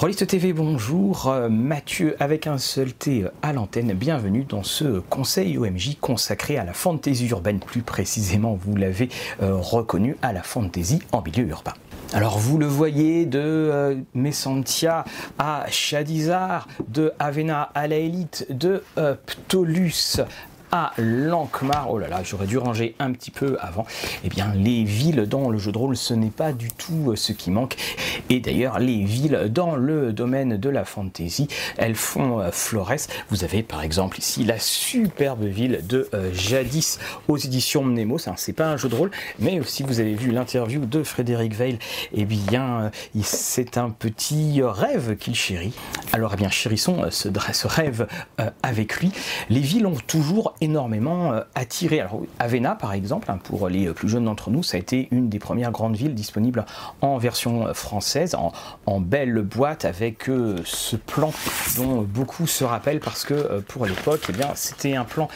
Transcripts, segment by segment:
Rolliste TV, bonjour. Euh, Mathieu avec un seul T euh, à l'antenne. Bienvenue dans ce conseil OMJ consacré à la fantaisie urbaine, plus précisément, vous l'avez euh, reconnu, à la fantaisie en milieu urbain. Alors vous le voyez de Messantia à Chadizar, de Avena à la Élite, de Ptolus à Lankmar. Oh là là, j'aurais dû ranger un petit peu avant. Eh bien, les villes dans le jeu de rôle, ce n'est pas du tout euh, ce qui manque. Et d'ailleurs, les villes dans le domaine de la fantasy, elles font euh, florès. Vous avez par exemple ici la superbe ville de euh, Jadis aux éditions Mnemo. C'est pas un jeu de rôle, mais si vous avez vu l'interview de Frédéric Veil, eh bien, c'est un petit rêve qu'il chérit. Alors, eh bien, chérissons ce rêve avec lui. Les villes ont toujours énormément euh, attiré. Alors, Avena, par exemple, hein, pour les euh, plus jeunes d'entre nous, ça a été une des premières grandes villes disponibles en version euh, française, en, belle boîte avec ce plan dont beaucoup se rappellent parce que pour l'époque, eh bien, c'était un plan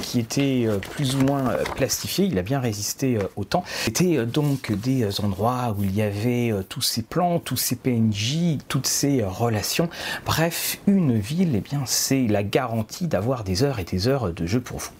qui était plus ou moins plastifié. Il a bien résisté au temps. C'était donc des endroits où il y avait tous ces plans, tous ces PNJ, toutes ces relations. Bref, une ville, eh bien, c'est la garantie d'avoir des heures et des heures de jeu vous.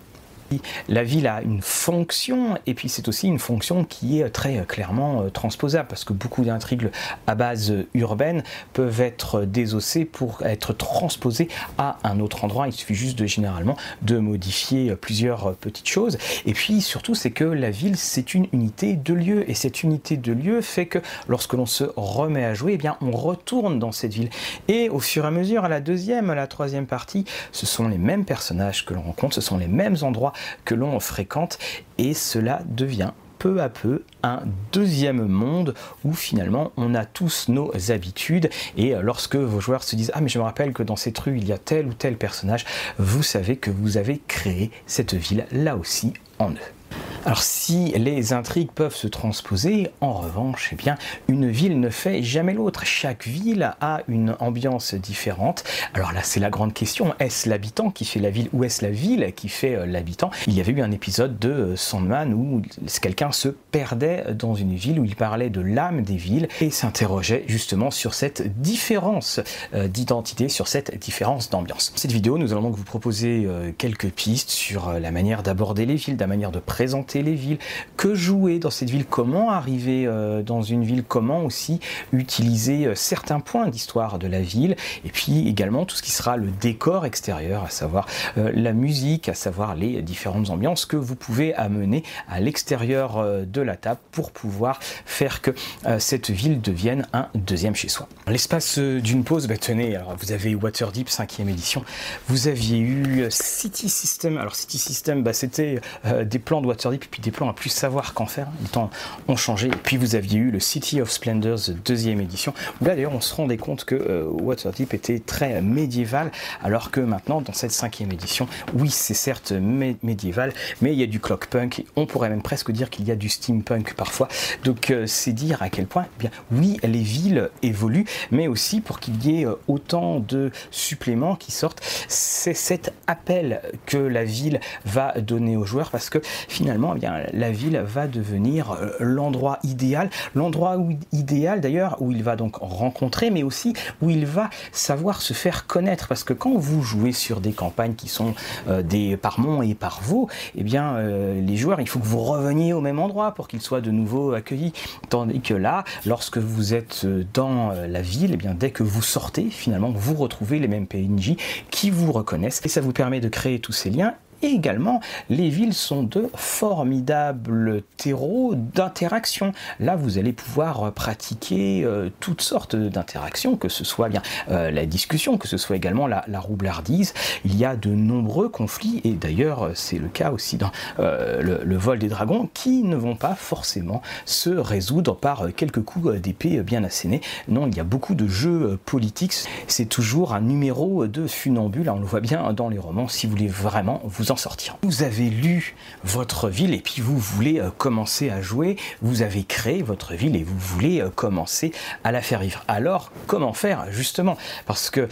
La ville a une fonction et puis c'est aussi une fonction qui est très clairement euh, transposable parce que beaucoup d'intrigues à base urbaine peuvent être désossées pour être transposées à un autre endroit. Il suffit juste de généralement de modifier plusieurs petites choses. Et puis surtout c'est que la ville c'est une unité de lieu et cette unité de lieu fait que lorsque l'on se remet à jouer, eh bien on retourne dans cette ville. Et au fur et à mesure, à la deuxième, à la troisième partie, ce sont les mêmes personnages que l'on rencontre, ce sont les mêmes endroits que l'on fréquente. Et cela devient peu à peu un deuxième monde où finalement on a tous nos habitudes. Et lorsque vos joueurs se disent ah mais je me rappelle que dans cette rue il y a tel ou tel personnage, vous savez que vous avez créé cette ville là aussi en eux. Alors si les intrigues peuvent se transposer, en revanche, eh bien, une ville ne fait jamais l'autre. Chaque ville a une ambiance différente. Alors là, c'est la grande question. Est-ce l'habitant qui fait la ville ou est-ce la ville qui fait euh, l'habitant? Il y avait eu un épisode de euh, Sandman où quelqu'un se perdait dans une ville, où il parlait de l'âme des villes et s'interrogeait justement sur cette différence euh, d'identité, sur cette différence d'ambiance. Cette vidéo, nous allons donc vous proposer quelques pistes sur la manière d'aborder les villes, la manière de présenter les villes, que jouer dans cette ville, comment arriver euh, dans une ville, comment aussi utiliser euh, certains points d'histoire de la ville, et puis également tout ce qui sera le décor extérieur, à savoir euh, la musique, à savoir les différentes ambiances que vous pouvez amener à l'extérieur de la table pour pouvoir faire que cette ville devienne un deuxième chez soi. L'espace d'une pause, bah, tenez, alors vous avez Waterdeep 5e édition, vous aviez eu City System, alors City System, bah, c'était des plans de Waterdeep puis des plans à plus savoir qu'en faire. Les temps ont changé. Et puis vous aviez eu le City of Splendors deuxième édition, où là d'ailleurs on se rendait compte que euh, Waterdeep était très médiéval, alors que maintenant dans cette cinquième édition, oui c'est certes médiéval, mais il y a du clockpunk, on pourrait même presque dire qu'il y a du steampunk parfois. Donc euh, c'est dire à quel point, eh bien oui les villes évoluent, mais aussi pour qu'il y ait euh, autant de suppléments qui sortent, c'est cet appel que la ville va donner aux joueurs, parce que finalement eh bien, la ville va devenir euh, l'endroit idéal, l'endroit idéal d'ailleurs où il va donc rencontrer, mais aussi où il va savoir se faire connaître. Parce que quand vous jouez sur des campagnes qui sont euh, des par Mont et par Vaux, eh bien, euh, les joueurs, il faut que vous reveniez au même endroit pour qu'ils soient de nouveau accueillis. Tandis que là, lorsque vous êtes dans la ville, eh bien, dès que vous sortez, finalement, vous retrouvez les mêmes PNJ qui vous reconnaissent et ça vous permet de créer tous ces liens et également, les villes sont de formidables terreaux d'interaction. Là, vous allez pouvoir pratiquer euh, toutes sortes d'interactions, que ce soit bien euh, la discussion, que ce soit également la, roublardise. Il y a de nombreux conflits, et d'ailleurs, c'est le cas aussi dans euh, le, vol des dragons, qui ne vont pas forcément se résoudre par quelques coups d'épée bien assénés. Non, il y a beaucoup de jeux politiques. C'est toujours un numéro de funambule, on le voit bien dans les romans, si vous voulez vraiment vous en sortir. Vous avez lu votre ville et puis vous voulez euh, commencer à jouer, vous avez créé votre ville et vous voulez euh, commencer à la faire vivre. Alors, comment faire justement? Parce que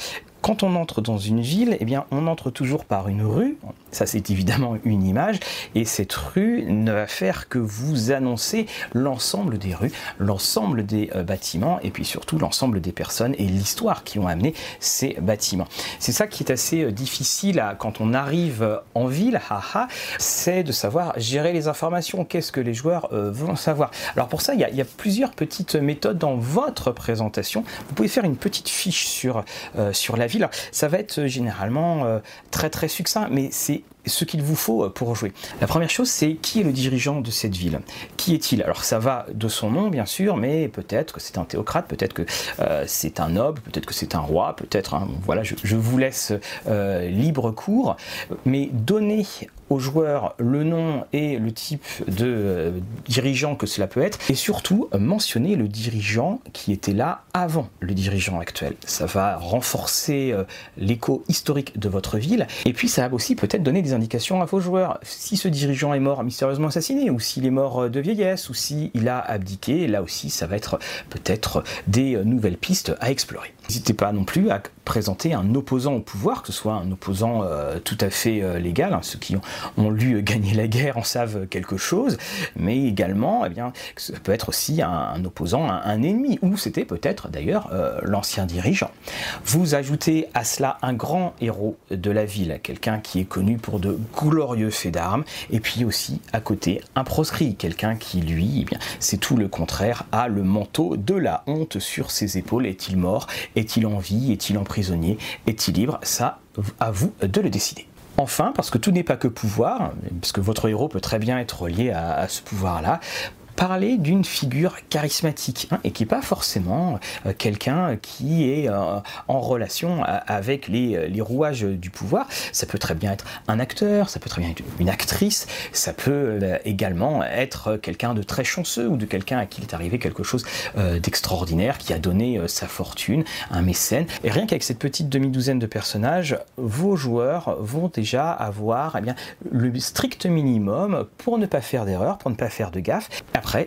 Quand on entre dans une ville, eh bien, on entre toujours par une rue. Ça, c'est évidemment une image. Et cette rue ne va faire que vous annoncer l'ensemble des rues, l'ensemble des euh, bâtiments et puis surtout l'ensemble des personnes et l'histoire qui ont amené ces bâtiments. C'est ça qui est assez euh, difficile à, quand on arrive en ville, c'est de savoir gérer les informations. Qu'est-ce que les joueurs euh, vont savoir? Alors pour ça, il y, a, plusieurs petites méthodes dans votre présentation. Vous pouvez faire une petite fiche sur, sur la ville ça va être généralement euh, très très succinct, mais c'est ce qu'il vous faut euh, pour jouer. La première chose, c'est qui est le dirigeant de cette ville? Qui est-il? Alors ça va de son nom, bien sûr, mais peut-être que c'est un théocrate, peut-être que euh, c'est un noble, peut-être que c'est un roi, peut-être. Hein, voilà, je, vous laisse libre cours, mais donnez aux joueurs le nom et le type de dirigeant que cela peut être, et surtout mentionner le dirigeant qui était là avant le dirigeant actuel. Ça va renforcer euh, l'écho historique de votre ville, et puis ça va aussi peut-être donner des indications à vos joueurs. Si ce dirigeant est mort mystérieusement assassiné, ou s'il est mort euh, de vieillesse, ou s'il a abdiqué, là aussi ça va être peut-être des euh, nouvelles pistes à explorer. N'hésitez pas non plus à présenter un opposant au pouvoir, que ce soit un opposant euh, tout à fait euh, légal, hein, ceux qui ont, lu Gagner la guerre en savent quelque chose, mais également, eh bien, ça peut être aussi un, opposant, un, ennemi, ou c'était peut-être d'ailleurs euh, l'ancien dirigeant. Vous ajoutez à cela un grand héros de la ville, quelqu'un qui est connu pour de glorieux faits d'armes, et puis aussi à côté un proscrit, quelqu'un qui lui, eh bien, c'est tout le contraire, a le manteau de la honte sur ses épaules. Est-il mort? Est-il en vie? Est-il en Est-il libre? Ça, à vous de le décider. Enfin, parce que tout n'est pas que pouvoir, parce que votre héros peut très bien être lié à ce pouvoir-là, parler d'une figure charismatique hein, et qui n'est pas forcément euh, quelqu'un qui est euh, en relation avec les, les, rouages du pouvoir. Ça peut très bien être un acteur, ça peut très bien être une actrice, ça peut euh, également être quelqu'un de très chanceux ou de quelqu'un à qui il est arrivé quelque chose d'extraordinaire, qui a donné sa fortune, un mécène. Et rien qu'avec cette petite demi-douzaine de personnages, vos joueurs vont déjà avoir eh bien, le strict minimum pour ne pas faire d'erreur, pour ne pas faire de gaffe.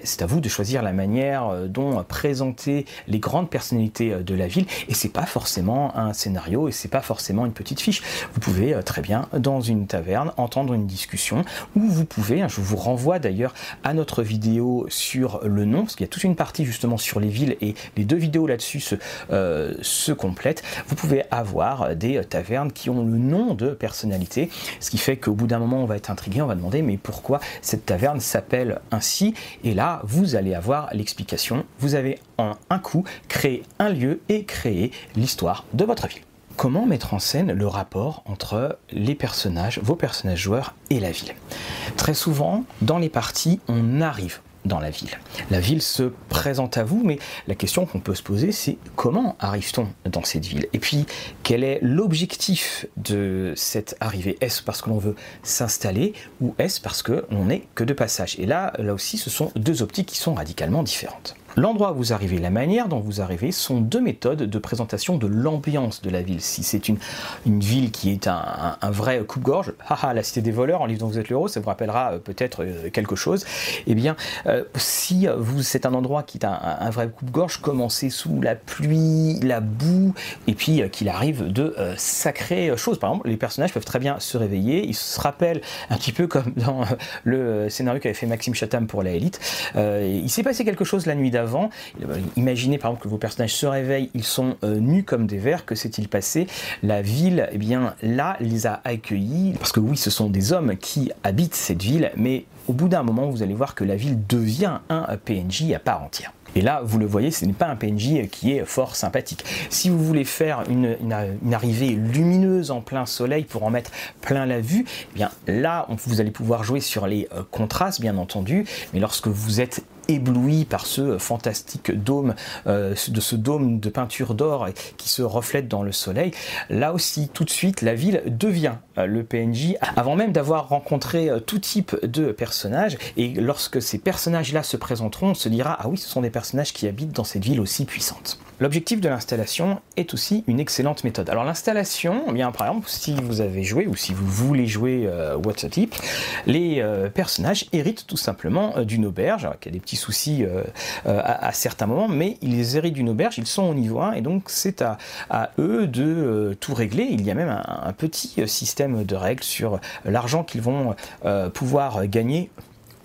C'est à vous de choisir la manière euh, dont présenter les grandes personnalités euh, de la ville. Et c'est pas forcément un scénario et c'est pas forcément une petite fiche. Vous pouvez euh, très bien, dans une taverne, entendre une discussion ou vous pouvez, hein, je vous renvoie d'ailleurs à notre vidéo sur le nom, parce qu'il y a toute une partie justement sur les villes et les deux vidéos là-dessus se, complètent. Vous pouvez avoir des tavernes qui ont le nom de personnalité, ce qui fait qu'au bout d'un moment, on va être intrigué, on va demander mais pourquoi cette taverne s'appelle ainsi? Là, vous allez avoir l'explication. Vous avez en un coup créé un lieu et créé l'histoire de votre ville. Comment mettre en scène le rapport entre les personnages, vos personnages joueurs et la ville? Très souvent, dans les parties, on arrive dans la ville. La ville se présente à vous, mais la question qu'on peut se poser, c'est comment arrive-t-on dans cette ville? Et puis, quel est l'objectif de cette arrivée? Est-ce parce que l'on veut s'installer ou est-ce parce que l'on n'est que de passage? Et là, là aussi, ce sont deux optiques qui sont radicalement différentes. L'endroit où vous arrivez, la manière dont vous arrivez sont deux méthodes de présentation de l'ambiance de la ville. Si c'est une, une ville qui est un, vrai coupe-gorge, haha, la cité des voleurs, en livre dont vous êtes l'héros, ça vous rappellera euh, peut-être euh, quelque chose. Eh bien, euh, si vous c'est un endroit qui est un, vrai coupe-gorge, commencez sous la pluie, la boue, et puis qu'il arrive de sacrées choses. Par exemple, les personnages peuvent très bien se réveiller, ils se rappellent un petit peu comme dans le scénario qu'avait fait Maxime Chatham pour la élite. il s'est passé quelque chose la nuit d'avant Imaginez par exemple que vos personnages se réveillent, ils sont euh, nus comme des vers, que s'est-il passé? La ville, eh bien là, les a accueillis, parce que oui, ce sont des hommes qui habitent cette ville, mais au bout d'un moment, vous allez voir que la ville devient un PNJ à part entière. Et là, vous le voyez, ce n'est pas un PNJ qui est fort sympathique. Si vous voulez faire une, arrivée lumineuse en plein soleil pour en mettre plein la vue, eh bien là, vous allez pouvoir jouer sur les euh, contrastes, bien entendu. Mais lorsque vous êtes ébloui par ce fantastique dôme, euh, de ce dôme de peinture d'or qui se reflète dans le soleil. Là aussi, tout de suite, la ville devient euh, le PNJ avant même d'avoir rencontré euh, tout type de personnages. Et lorsque ces personnages-là se présenteront, on se dira ah oui, ce sont des personnages qui habitent dans cette ville aussi puissante. L'objectif de l'installation est aussi une excellente méthode. Alors l'installation, eh bien par exemple, si vous avez joué ou si vous voulez jouer euh, What's a Tip, les euh, personnages héritent tout simplement euh, d'une auberge, qu'il y a des petits soucis à, certains moments, mais ils héritent d'une auberge, ils sont au niveau 1 et donc c'est à, eux de tout régler. Il y a même un petit système de règles sur l'argent qu'ils vont pouvoir gagner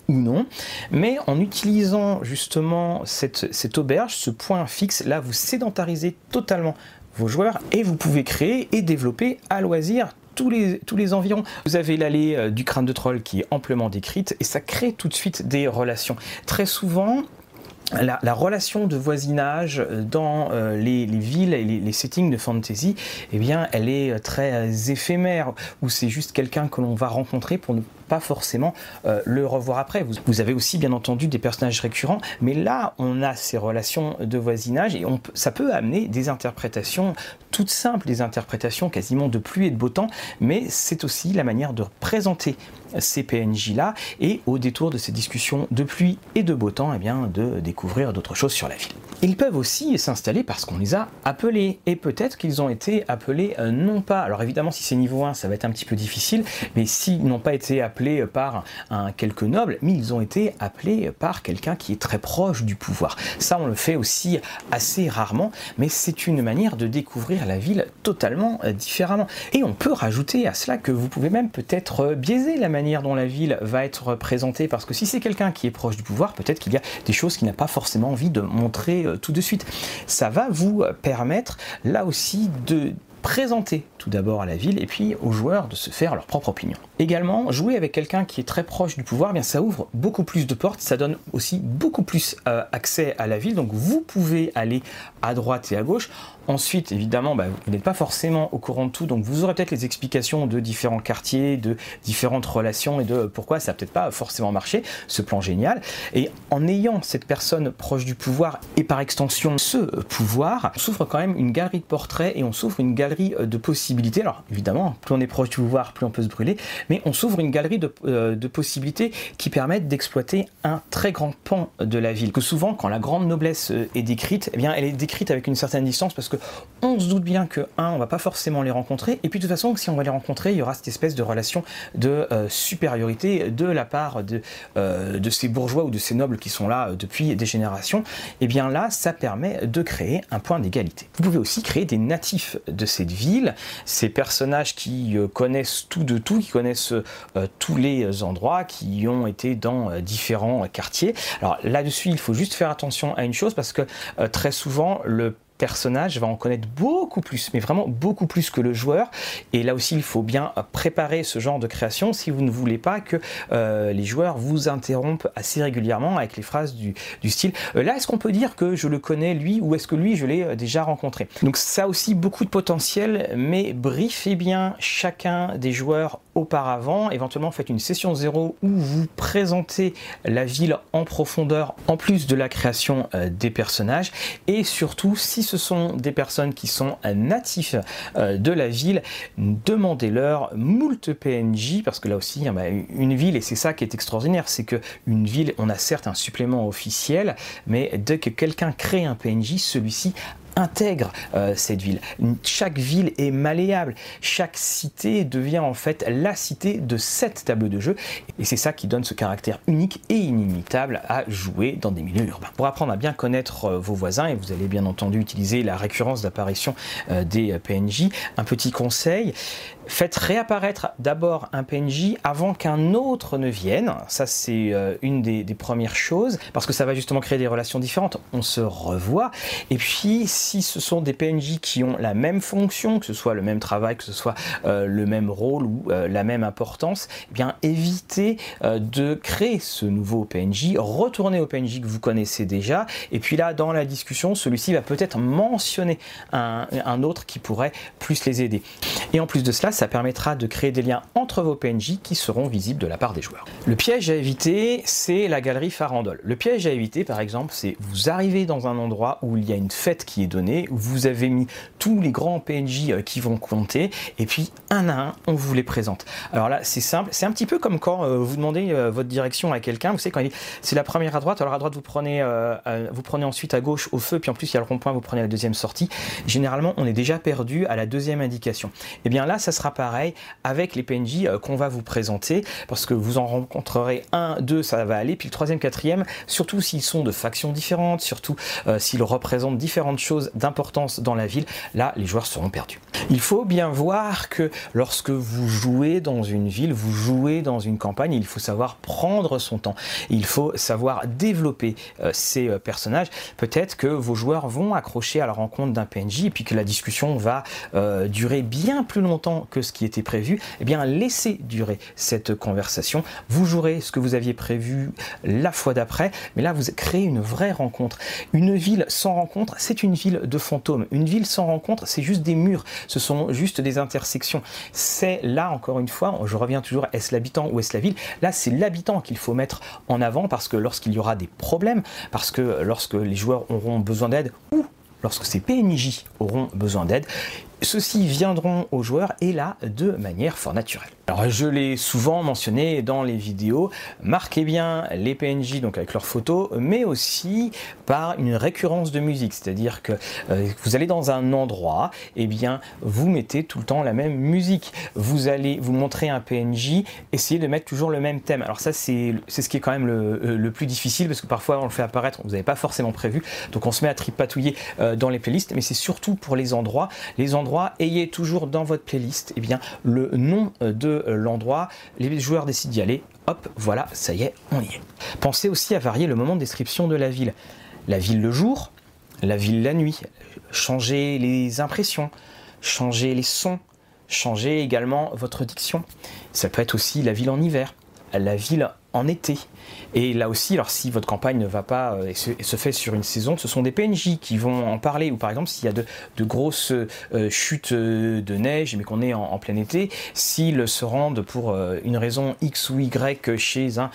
non. Mais en utilisant justement cette, auberge, ce point fixe, là vous sédentarisez totalement vos joueurs et vous pouvez créer et développer à loisir tous les, environs. Vous avez l'allée euh, du crâne de troll qui est amplement décrite et ça crée tout de suite des relations. Très souvent, la, relation de voisinage dans euh, les, villes et les, settings de fantasy, eh bien, elle est très éphémère, où c'est juste quelqu'un que l'on va rencontrer pour ne pas forcément euh, le revoir après. Vous, avez aussi bien entendu des personnages récurrents, mais là on a ces relations de voisinage et ça peut amener des interprétations toutes simples, des interprétations quasiment de pluie et de beau temps, mais c'est aussi la manière de présenter ces PNJ-là et au détour de ces discussions de pluie et de beau temps, eh bien, de découvrir d'autres choses sur la ville. Ils peuvent aussi s'installer parce qu'on les a appelés et peut-être qu'ils ont été appelés euh, non pas. Alors évidemment, si c'est niveau 1, ça va être un petit peu difficile, mais s'ils n'ont pas été appelés par un, quelques noble, mais ils ont été appelés par quelqu'un qui est très proche du pouvoir. Ça, on le fait aussi assez rarement, mais c'est une manière de découvrir la ville totalement euh, différemment. Et on peut rajouter à cela que vous pouvez même peut-être euh, biaiser la manière dont la ville va être présentée, parce que si c'est quelqu'un qui est proche du pouvoir, peut-être qu'il y a des choses qu'il n'a pas forcément envie de montrer euh, tout de suite. Ça va vous permettre là aussi de présenter tout d'abord à la ville et puis aux joueurs de se faire leur propre opinion. Également, jouer avec quelqu'un qui est très proche du pouvoir, eh bien ça ouvre beaucoup plus de portes, ça donne aussi beaucoup plus euh, accès à la ville, donc vous pouvez aller à droite et à gauche. Ensuite, évidemment, bah, vous n'êtes pas forcément au courant de tout, donc vous aurez peut-être les explications de différents quartiers, de différentes relations et de pourquoi ça n'a peut-être pas forcément marché, ce plan génial. Et en ayant cette personne proche du pouvoir et par extension ce pouvoir, on s'ouvre quand même une galerie de portraits et on s'ouvre une galerie euh, de possibilités. Alors évidemment, plus on est proche du pouvoir, plus on peut se brûler, mais on s'ouvre une galerie de, euh, possibilités qui permettent d'exploiter un très grand pan de la ville. Que souvent, quand la grande noblesse euh, est décrite, eh bien, elle est décrite avec une certaine distance parce que on se doute bien que un, on va pas forcément les rencontrer, et puis de toute façon, si on va les rencontrer, il y aura cette espèce de relation de euh, supériorité de la part de, de ces bourgeois ou de ces nobles qui sont là depuis des générations. Et eh bien là, ça permet de créer un point d'égalité. Vous pouvez aussi créer des natifs de cette ville, ces personnages qui connaissent tout de tout, qui connaissent euh, tous les endroits qui ont été dans euh, différents quartiers. Alors là-dessus, il faut juste faire attention à une chose parce que euh, très souvent, le personnage va en connaître beaucoup plus, mais vraiment beaucoup plus que le joueur. Et là aussi, il faut bien préparer ce genre de création si vous ne voulez pas que euh, les joueurs vous interrompent assez régulièrement avec les phrases du, style euh, là, est-ce qu'on peut dire que je le connais lui ou est-ce que lui je l'ai euh, déjà rencontré? Donc ça aussi beaucoup de potentiel, mais briefez bien chacun des joueurs auparavant. Éventuellement, faites une session zéro où vous présentez la ville en profondeur en plus de la création des personnages et surtout si ce sont des personnes qui sont natifs euh, de la ville, demandez-leur moult PNJ, parce que là aussi, une ville, et c'est ça qui est extraordinaire, c'est que une ville, on a certes un supplément officiel, mais dès que quelqu'un crée un PNJ, celui-ci intègre euh, cette ville. Chaque ville est malléable. Chaque cité devient en fait la cité de cette table de jeu. Et c'est ça qui donne ce caractère unique et inimitable à jouer dans des milieux urbains. Pour apprendre à bien connaître euh, vos voisins, et vous allez bien entendu utiliser la récurrence d'apparition euh, des PNJ, un petit conseil, faites réapparaître d'abord un PNJ avant qu'un autre ne vienne. Ça, c'est une des, premières choses, parce que ça va justement créer des relations différentes. On se revoit. Et puis, si ce sont des PNJ qui ont la même fonction, que ce soit le même travail, que ce soit euh, le même rôle ou euh, la même importance, eh bien évitez euh, de créer ce nouveau PNJ, retournez au PNJ que vous connaissez déjà, et puis là dans la discussion, celui-ci va peut-être mentionner un, autre qui pourrait plus les aider. Et en plus de cela, ça permettra de créer des liens entre vos PNJ qui seront visibles de la part des joueurs. Le piège à éviter, c'est la galerie farandole. Le piège à éviter, par exemple, c'est vous arrivez dans un endroit où il y a une fête qui est donnée, où vous avez mis tous les grands PNJ euh, qui vont compter, et puis un à un, on vous les présente. Alors là, c'est simple, c'est un petit peu comme quand euh, vous demandez euh, votre direction à quelqu'un, vous savez, quand il dit c'est la première à droite, alors à droite vous prenez, vous prenez ensuite à gauche au feu, puis en plus il y a le rond-point, vous prenez la deuxième sortie. Généralement, on est déjà perdu à la deuxième indication. Et eh bien là, ça sera pareil avec les PNJ qu'on va vous présenter, parce que vous en rencontrerez un, deux, ça va aller, puis le troisième, quatrième, surtout s'ils sont de factions différentes, surtout s'ils représentent différentes choses d'importance dans la ville, là, les joueurs seront perdus. Il faut bien voir que lorsque vous jouez dans une ville, vous jouez dans une campagne, il faut savoir prendre son temps. Il faut savoir développer euh, ces euh, personnages. Peut-être que vos joueurs vont accrocher à la rencontre d'un PNJ et puis que la discussion va euh, durer bien plus longtemps ce qui était prévu. Eh bien, laissez durer cette conversation. Vous jouerez ce que vous aviez prévu la fois d'après, mais là, vous créez une vraie rencontre. Une ville sans rencontre, c'est une ville de fantômes. Une ville sans rencontre, c'est juste des murs ce sont juste des intersections. C'est là, encore une fois, je reviens toujours, est-ce l'habitant ou est-ce la ville? Là, c'est l'habitant qu'il faut mettre en avant parce que lorsqu'il y aura des problèmes, parce que lorsque les joueurs auront besoin d'aide ou lorsque ces PNJ auront besoin d'aide, ceux-ci viendront aux joueurs et là de manière fort naturelle. Alors je l'ai souvent mentionné dans les vidéos, marquez bien les PNJ donc avec leurs photos, mais aussi par une récurrence de musique, c'est-à-dire que euh, vous allez dans un endroit, et eh bien vous mettez tout le temps la même musique. Vous allez vous montrer un PNJ, essayez de mettre toujours le même thème. Alors ça c'est ce qui est quand même le, euh, plus difficile parce que parfois on le fait apparaître, vous n'avez pas forcément prévu, donc on se met à tripatouiller euh, dans les playlists, mais c'est surtout pour les endroits ayez toujours dans votre playlist eh bien le nom de euh, l'endroit, les joueurs décident d'y aller, hop, voilà, ça y est, on y est. Pensez aussi à varier le moment de description de la ville. La ville le jour, la ville la nuit, changer les impressions, changer les sons, changer également votre diction. Ça peut être aussi la ville en hiver, la ville en été. Et là aussi, alors si votre campagne ne va pas euh, et se, fait sur une saison, ce sont des PNJ qui vont en parler. Ou par exemple, s'il y a de, grosses euh, chutes euh, de neige, mais qu'on est en, plein été, s'ils se rendent pour une raison X ou Y chez un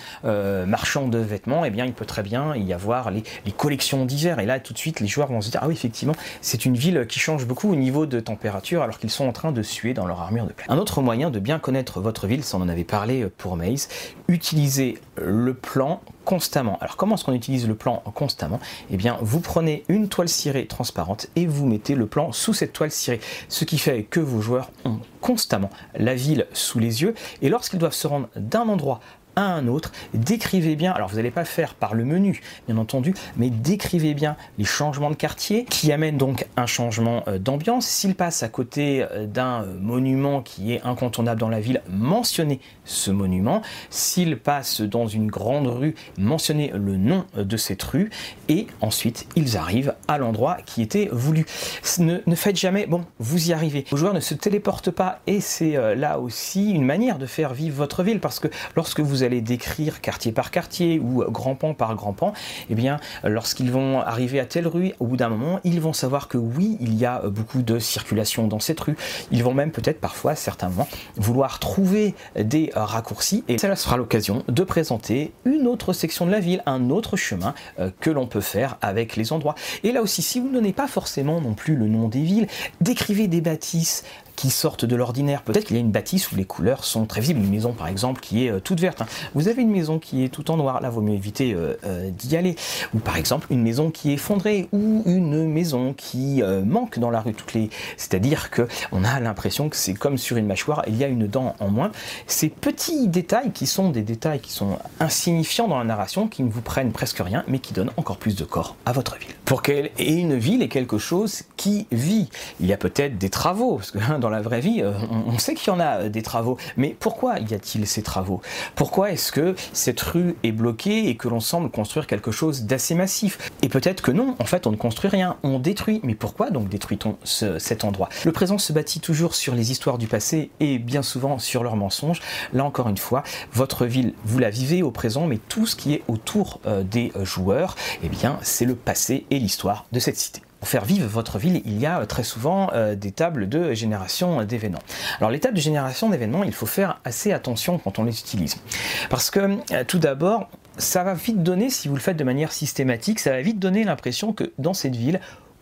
marchand de vêtements, eh bien, il peut très bien y avoir les, collections d'hiver. Et là, tout de suite, les joueurs vont se dire ah oui, effectivement, c'est une ville qui change beaucoup au niveau de température, alors qu'ils sont en train de suer dans leur armure de plaie. Un autre moyen de bien connaître votre ville, ça en avait parlé pour Maze, utiliser le plan constamment. Alors comment est-ce qu'on utilise le plan constamment? Eh bien vous prenez une toile cirée transparente et vous mettez le plan sous cette toile cirée. Ce qui fait que vos joueurs ont constamment la ville sous les yeux et lorsqu'ils doivent se rendre d'un endroit un autre. Décrivez bien, alors vous n'allez pas le faire par le menu, bien entendu, mais décrivez bien les changements de quartier qui amènent donc un changement euh, d'ambiance. S'il passe à côté euh, d'un euh, monument qui est incontournable dans la ville, mentionnez ce monument. S'il passe dans une grande rue, mentionnez le nom de cette rue. Et ensuite, ils arrivent à l'endroit qui était voulu. Ne, ne, faites jamais, bon, vous y arrivez. Vos joueurs ne se téléportent pas et c'est là aussi une manière de faire vivre votre ville parce que lorsque vous allez décrire quartier par quartier ou grand pan par grand pan, eh bien, lorsqu'ils vont arriver à telle rue, au bout d'un moment, ils vont savoir que oui, il y a beaucoup de circulation dans cette rue. Ils vont même peut-être parfois, certainement, vouloir trouver des raccourcis et cela sera l'occasion de présenter une autre section de la ville, un autre chemin euh, que l'on peut faire avec les endroits. Et là aussi, si vous ne donnez pas forcément non plus le nom des villes, décrivez des bâtisses qui sortent de l'ordinaire. Peut-être qu'il y a une bâtisse où les couleurs sont très visibles. Une maison, par exemple, qui est euh, toute verte. Hein. Vous avez une maison qui est tout en noir. Là, vaut mieux éviter euh, euh, d'y aller. Ou par exemple, une maison qui est effondrée ou une maison qui manque dans la rue. Toutes les... C'est-à-dire que on a l'impression que c'est comme sur une mâchoire, il y a une dent en moins. Ces petits détails qui sont des détails qui sont insignifiants dans la narration, qui ne vous prennent presque rien, mais qui donnent encore plus de corps à votre ville. Pour qu'elle ait une ville est quelque chose qui vit. Il y a peut-être des travaux, parce que hein, dans vraie vie, euh, on, sait qu'il y en a euh, des travaux. Mais pourquoi y a-t-il ces travaux? Pourquoi est-ce que cette rue est bloquée et que l'on semble construire quelque chose d'assez massif? Et peut-être que non, en fait, on ne construit rien, on détruit. Mais pourquoi donc détruit-on cet endroit? Le présent se bâtit toujours sur les histoires du passé et bien souvent sur leurs mensonges. Là encore une fois, votre ville, vous la vivez au présent, mais tout ce qui est autour euh, des joueurs, eh bien, c'est le passé et l'histoire de cette cité. Pour faire vivre votre ville, il y a très souvent des tables de génération d'événements. Alors les tables de génération d'événements, il faut faire assez attention quand on les utilise. Parce que tout d'abord, ça va vite donner, si vous le faites de manière systématique, ça va vite donner l'impression que dans cette ville,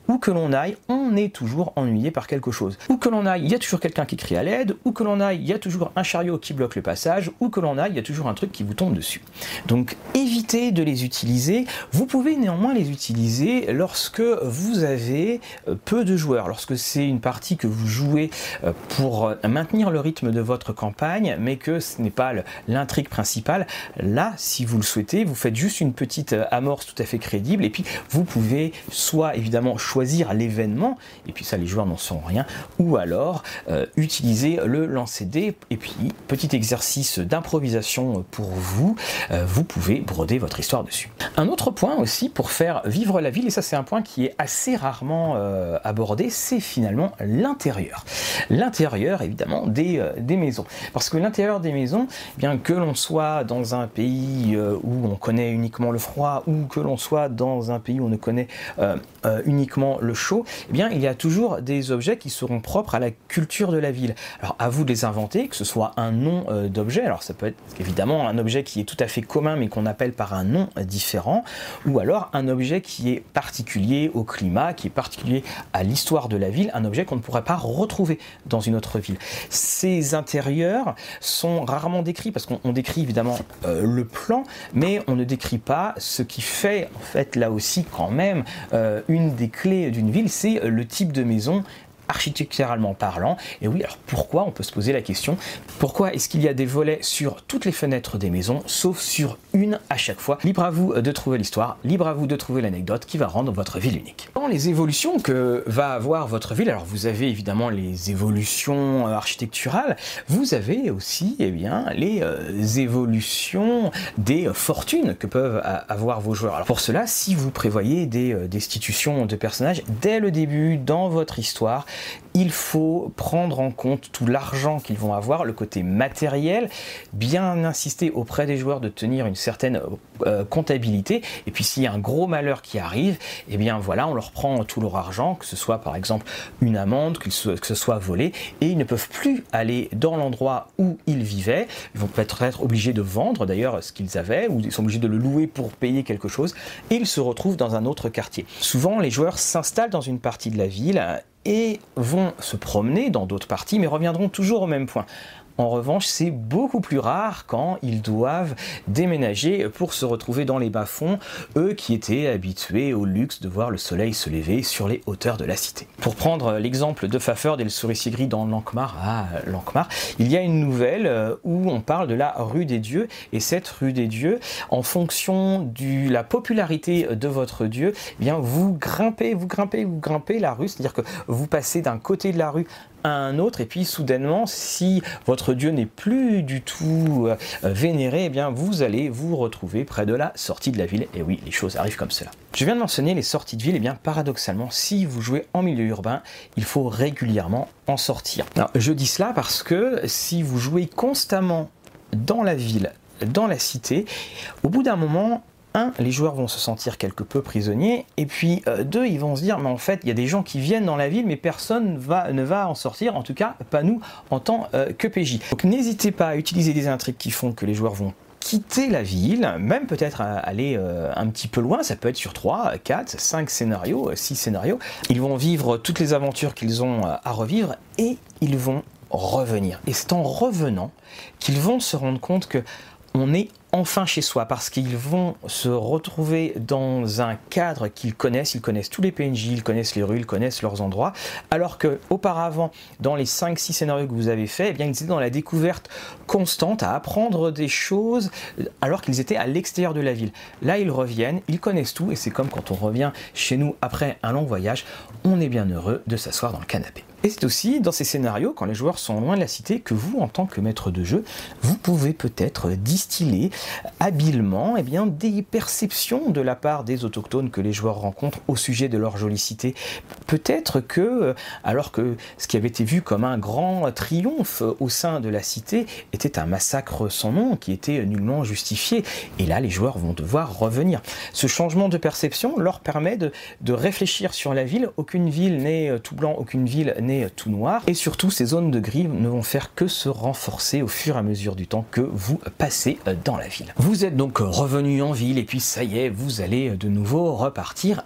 où que l'on aille, on est toujours ennuyé par quelque chose. Où que l'on aille, il y a toujours quelqu'un qui crie à l'aide, où que l'on aille, il y a toujours un chariot qui bloque le passage, où que l'on aille, il y a toujours un truc qui vous tombe dessus. Donc évitez de les utiliser. Vous pouvez néanmoins les utiliser lorsque vous avez euh, peu de joueurs, lorsque c'est une partie que vous jouez euh, pour euh, maintenir le rythme de votre campagne, mais que ce n'est pas l'intrigue principale. Là, si vous le souhaitez, vous faites juste une petite amorce tout à fait crédible, et puis vous pouvez soit évidemment choisir l'événement, et puis ça les joueurs n'en sont rien, ou alors euh, utiliser le lancer dés, et puis petit exercice d'improvisation pour vous, euh, vous pouvez broder votre histoire dessus. Un autre point aussi pour faire vivre la ville, et ça c'est un point qui est assez rarement euh, abordé, c'est finalement l'intérieur. L'intérieur évidemment des, des, maisons. Parce que l'intérieur des maisons, bien que l'on soit dans un pays où on connaît uniquement le froid, ou que l'on soit dans un pays où on ne connaît uniquement le chaud, eh bien, il y a toujours des objets qui seront propres à la culture de la ville. Alors, à vous de les inventer, que ce soit un nom euh, d'objet, alors ça peut être évidemment un objet qui est tout à fait commun mais qu'on appelle par un nom différent, ou alors un objet qui est particulier au climat, qui est particulier à l'histoire de la ville, un objet qu'on ne pourrait pas retrouver dans une autre ville. Ces intérieurs sont rarement décrits parce qu'on décrit évidemment euh, le plan, mais on ne décrit pas ce qui fait en fait là aussi quand même euh, une des clés d'une ville, c'est le type de maison architecturalement parlant. Et oui, alors pourquoi On peut se poser la question. Pourquoi est-ce qu'il y a des volets sur toutes les fenêtres des maisons, sauf sur une à chaque fois? Libre à vous de trouver l'histoire, libre à vous de trouver l'anecdote qui va rendre votre ville unique. Dans les évolutions que va avoir votre ville, alors vous avez évidemment les évolutions euh, architecturales, vous avez aussi eh bien, les euh, évolutions des euh, fortunes que peuvent avoir vos joueurs. Alors pour cela, si vous prévoyez des destitutions de personnages dès le début dans votre histoire, il faut prendre en compte tout l'argent qu'ils vont avoir, le côté matériel, bien insister auprès des joueurs de tenir une certaine euh, comptabilité. Et puis s'il y a un gros malheur qui arrive, eh bien voilà, on leur prend tout leur argent, que ce soit par exemple une amende, que ce soit volé, et ils ne peuvent plus aller dans l'endroit où ils vivaient. Ils vont peut-être être obligés de vendre d'ailleurs ce qu'ils avaient, ou ils sont obligés de le louer pour payer quelque chose, et ils se retrouvent dans un autre quartier. Souvent, les joueurs s'installent dans une partie de la ville et vont se promener dans d'autres parties, mais reviendront toujours au même point. En revanche, c'est beaucoup plus rare quand ils doivent déménager pour se retrouver dans les bas-fonds, eux qui étaient habitués au luxe de voir le soleil se lever sur les hauteurs de la cité. Pour prendre l'exemple de Fafard et le souricier gris dans Lankmar, il y a une nouvelle euh, où on parle de la rue des dieux, et cette rue des dieux, en fonction de la popularité de votre dieu, eh bien vous grimpez, vous grimpez, vous grimpez la rue, c'est-à-dire que vous passez d'un côté de la rue un autre, et puis soudainement, si votre dieu n'est plus du tout euh, vénéré, eh bien vous allez vous retrouver près de la sortie de la ville. Et oui, les choses arrivent comme cela. Je viens de mentionner les sorties de ville, et bien paradoxalement, si vous jouez en milieu urbain, il faut régulièrement en sortir. Je dis cela parce que si vous jouez constamment dans la ville, dans la cité, au bout d'un moment, les joueurs vont se sentir quelque peu prisonniers, et puis euh, deux, ils vont se dire, mais en fait, il y a des gens qui viennent dans la ville, mais personne ne va en sortir, en tout cas, pas nous en tant euh, que PJ. Donc n'hésitez pas à utiliser des intrigues qui font que les joueurs vont quitter la ville, même peut-être aller euh, un petit peu loin, ça peut être sur 3, 4, 5 scénarios, 6 scénarios. Ils vont vivre toutes les aventures qu'ils ont à revivre et ils vont revenir. Et c'est en revenant qu'ils vont se rendre compte que on est enfin chez soi parce qu'ils vont se retrouver dans un cadre qu'ils connaissent, ils connaissent tous les PNJ, ils connaissent les rues, ils connaissent leurs endroits, alors que auparavant, dans les 5-6 scénarios que vous avez fait, eh bien, ils étaient dans la découverte constante, à apprendre des choses, alors qu'ils étaient à l'extérieur de la ville. Là, ils reviennent, ils connaissent tout, et c'est comme quand on revient chez nous après un long voyage, on est bien heureux de s'asseoir dans le canapé. Et c'est aussi dans ces scénarios, quand les joueurs sont loin de la cité, que vous, en tant que maître de jeu, vous pouvez peut-être distiller habilement eh bien, des perceptions de la part des autochtones que les joueurs rencontrent au sujet de leur jolicité. Peut-être que, alors que ce qui avait été vu comme un grand triomphe au sein de la cité était un massacre sans nom qui était nullement justifié, et là les joueurs vont devoir revenir. Ce changement de perception leur permet de, réfléchir sur la ville. Aucune ville n'est tout blanc, aucune ville n'est tout noir, et surtout ces zones de gris ne vont faire que se renforcer au fur et à mesure du temps que vous passez dans la Vous êtes donc revenu en ville et puis ça y est, vous allez de nouveau repartir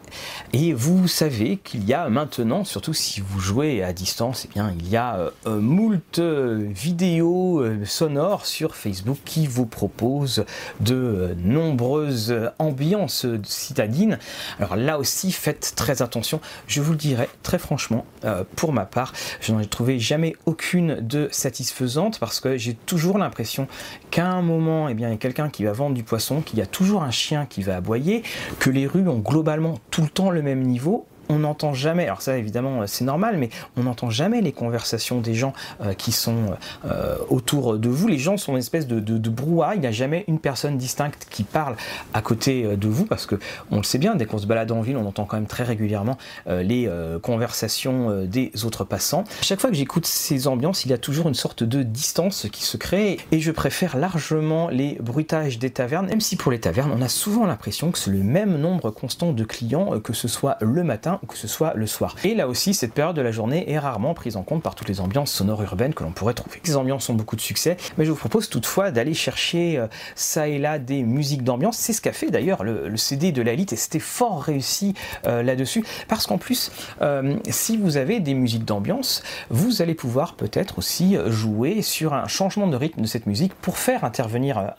et vous savez qu'il y a maintenant, surtout si vous jouez à distance, et eh bien il y a euh, moult vidéos euh, sonores sur Facebook qui vous proposent de nombreuses ambiances citadines. Alors là aussi, faites très attention. Je vous le dirai très franchement, euh, pour ma part, je n'en ai trouvé jamais aucune de satisfaisante parce que j'ai toujours l'impression qu'à un moment, eh bien, il y qui va vendre du poisson, qu'il y a toujours un chien qui va aboyer, que les rues ont globalement tout le temps le même niveau on n'entend jamais, alors ça évidemment euh, c'est normal, mais on n'entend jamais les conversations des gens euh, qui sont euh, autour de vous. Les gens sont une espèce de, de, brouhaha, il n'y a jamais une personne distincte qui parle à côté de vous, parce que on le sait bien, dès qu'on se balade en ville, on entend quand même très régulièrement les conversations des autres passants. Chaque fois que j'écoute ces ambiances, il y a toujours une sorte de distance qui se crée, et je préfère largement les bruitages des tavernes, même si pour les tavernes, on a souvent l'impression que c'est le même nombre constant de clients, que ce soit le matin ou que ce soit le soir. Et là aussi, cette période de la journée est rarement prise en compte par toutes les ambiances sonores urbaines que l'on pourrait trouver. Ces ambiances ont beaucoup de succès, mais je vous propose toutefois d'aller chercher euh, ça et là des musiques d'ambiance. C'est ce qu'a fait d'ailleurs le, CD de l'élite et c'était fort réussi euh, là-dessus, parce qu'en plus, euh, si vous avez des musiques d'ambiance, vous allez pouvoir peut-être aussi jouer sur un changement de rythme de cette musique pour faire intervenir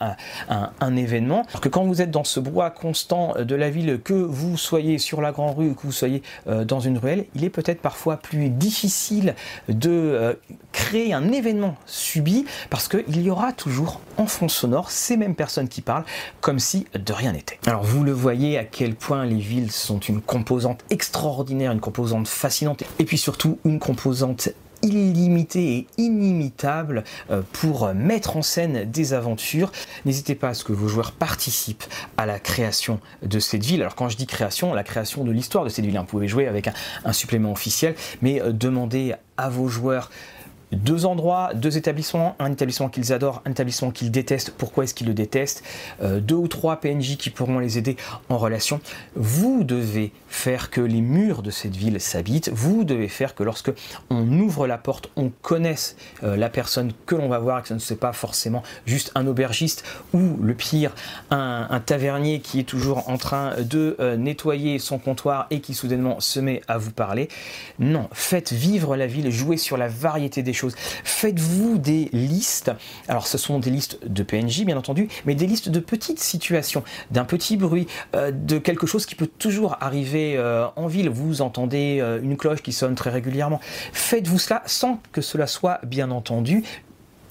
un, événement. Alors que quand vous êtes dans ce bois constant de la ville, que vous soyez sur la grande rue, que vous soyez dans une ruelle, il est peut-être parfois plus difficile de euh, créer un événement subi parce qu'il y aura toujours en fond sonore ces mêmes personnes qui parlent comme si de rien n'était. Alors vous le voyez à quel point les villes sont une composante extraordinaire, une composante fascinante et puis surtout une composante illimité et inimitable euh, pour mettre en scène des aventures. N'hésitez pas à ce que vos joueurs participent à la création de cette ville. Alors quand je dis création, la création de l'histoire de cette ville, hein, vous pouvez jouer avec un, supplément officiel, mais euh, demandez à vos joueurs deux endroits, deux établissements, un établissement qu'ils adorent, un établissement qu'ils détestent, pourquoi est-ce qu'ils le détestent, euh, deux ou trois PNJ qui pourront les aider en relation. Vous devez faire que les murs de cette ville s'habitent, vous devez faire que lorsque on ouvre la porte, on connaisse euh, la personne que l'on va voir, que ce ne soit pas forcément juste un aubergiste ou le pire, un, tavernier qui est toujours en train de euh, nettoyer son comptoir et qui soudainement se met à vous parler. Non, faites vivre la ville, jouez sur la variété des Faites-vous des listes. Alors, ce sont des listes de PNJ, bien entendu, mais des listes de petites situations, d'un petit bruit, euh, de quelque chose qui peut toujours arriver euh, en ville. Vous entendez euh, une cloche qui sonne très régulièrement. Faites-vous cela sans que cela soit, bien entendu,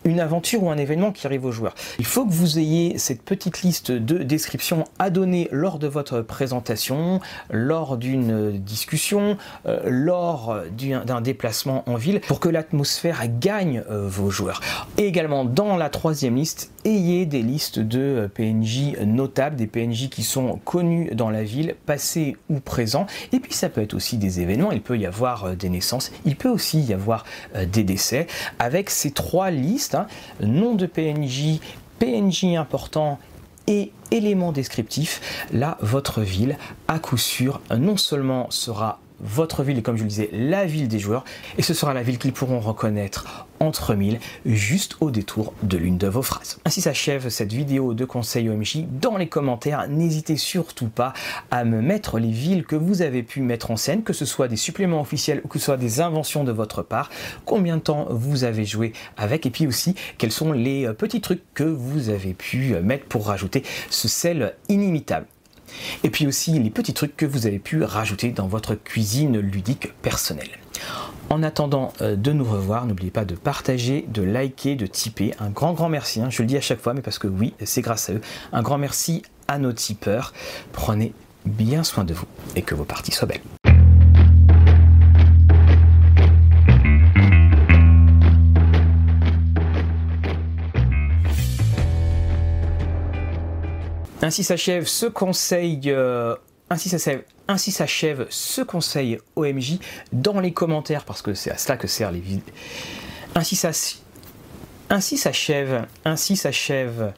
une aventure ou un événement qui arrive aux joueurs. Il faut que vous ayez cette petite liste de descriptions à donner lors de votre présentation, lors d'une discussion, euh, lors d'un déplacement en ville, pour que l'atmosphère gagne euh, vos joueurs. Également dans la troisième liste, ayez des listes de euh, PNJ notables, des PNJ qui sont connus dans la ville, passés ou présents. Et puis ça peut être aussi des événements, il peut y avoir des naissances, il peut aussi y avoir des décès. Avec ces trois listes, nom de PNJ, PNJ important et éléments descriptifs, là, votre ville, à coup sûr, non seulement sera votre ville, comme je le disais, la ville des joueurs, et ce sera la ville qu'ils pourront reconnaître entre mille, juste au détour de l'une de vos phrases. Ainsi s'achève cette vidéo de conseil OMJ. Dans les commentaires, n'hésitez surtout pas à me mettre les villes que vous avez pu mettre en scène, que ce soit des suppléments officiels ou que ce soit des inventions de votre part, combien de temps vous avez joué avec, et puis aussi quels sont les petits trucs que vous avez pu mettre pour rajouter ce sel inimitable? Et puis aussi les petits trucs que vous avez pu rajouter dans votre cuisine ludique personnelle. En attendant euh, de nous revoir, n'oubliez pas de partager, de liker, de tiper. Un grand grand merci, hein. je le dis à chaque fois, mais parce que oui, c'est grâce à eux. Un grand merci à nos tipeurs. Prenez bien soin de vous et que vos parties soient belles. Ainsi s'achève ce conseil. Euh, ainsi s'achève, ainsi s'achève ce conseil OMJ dans les commentaires parce que c'est à cela que sert les vidéos. Ainsi s'achève, ainsi s'achève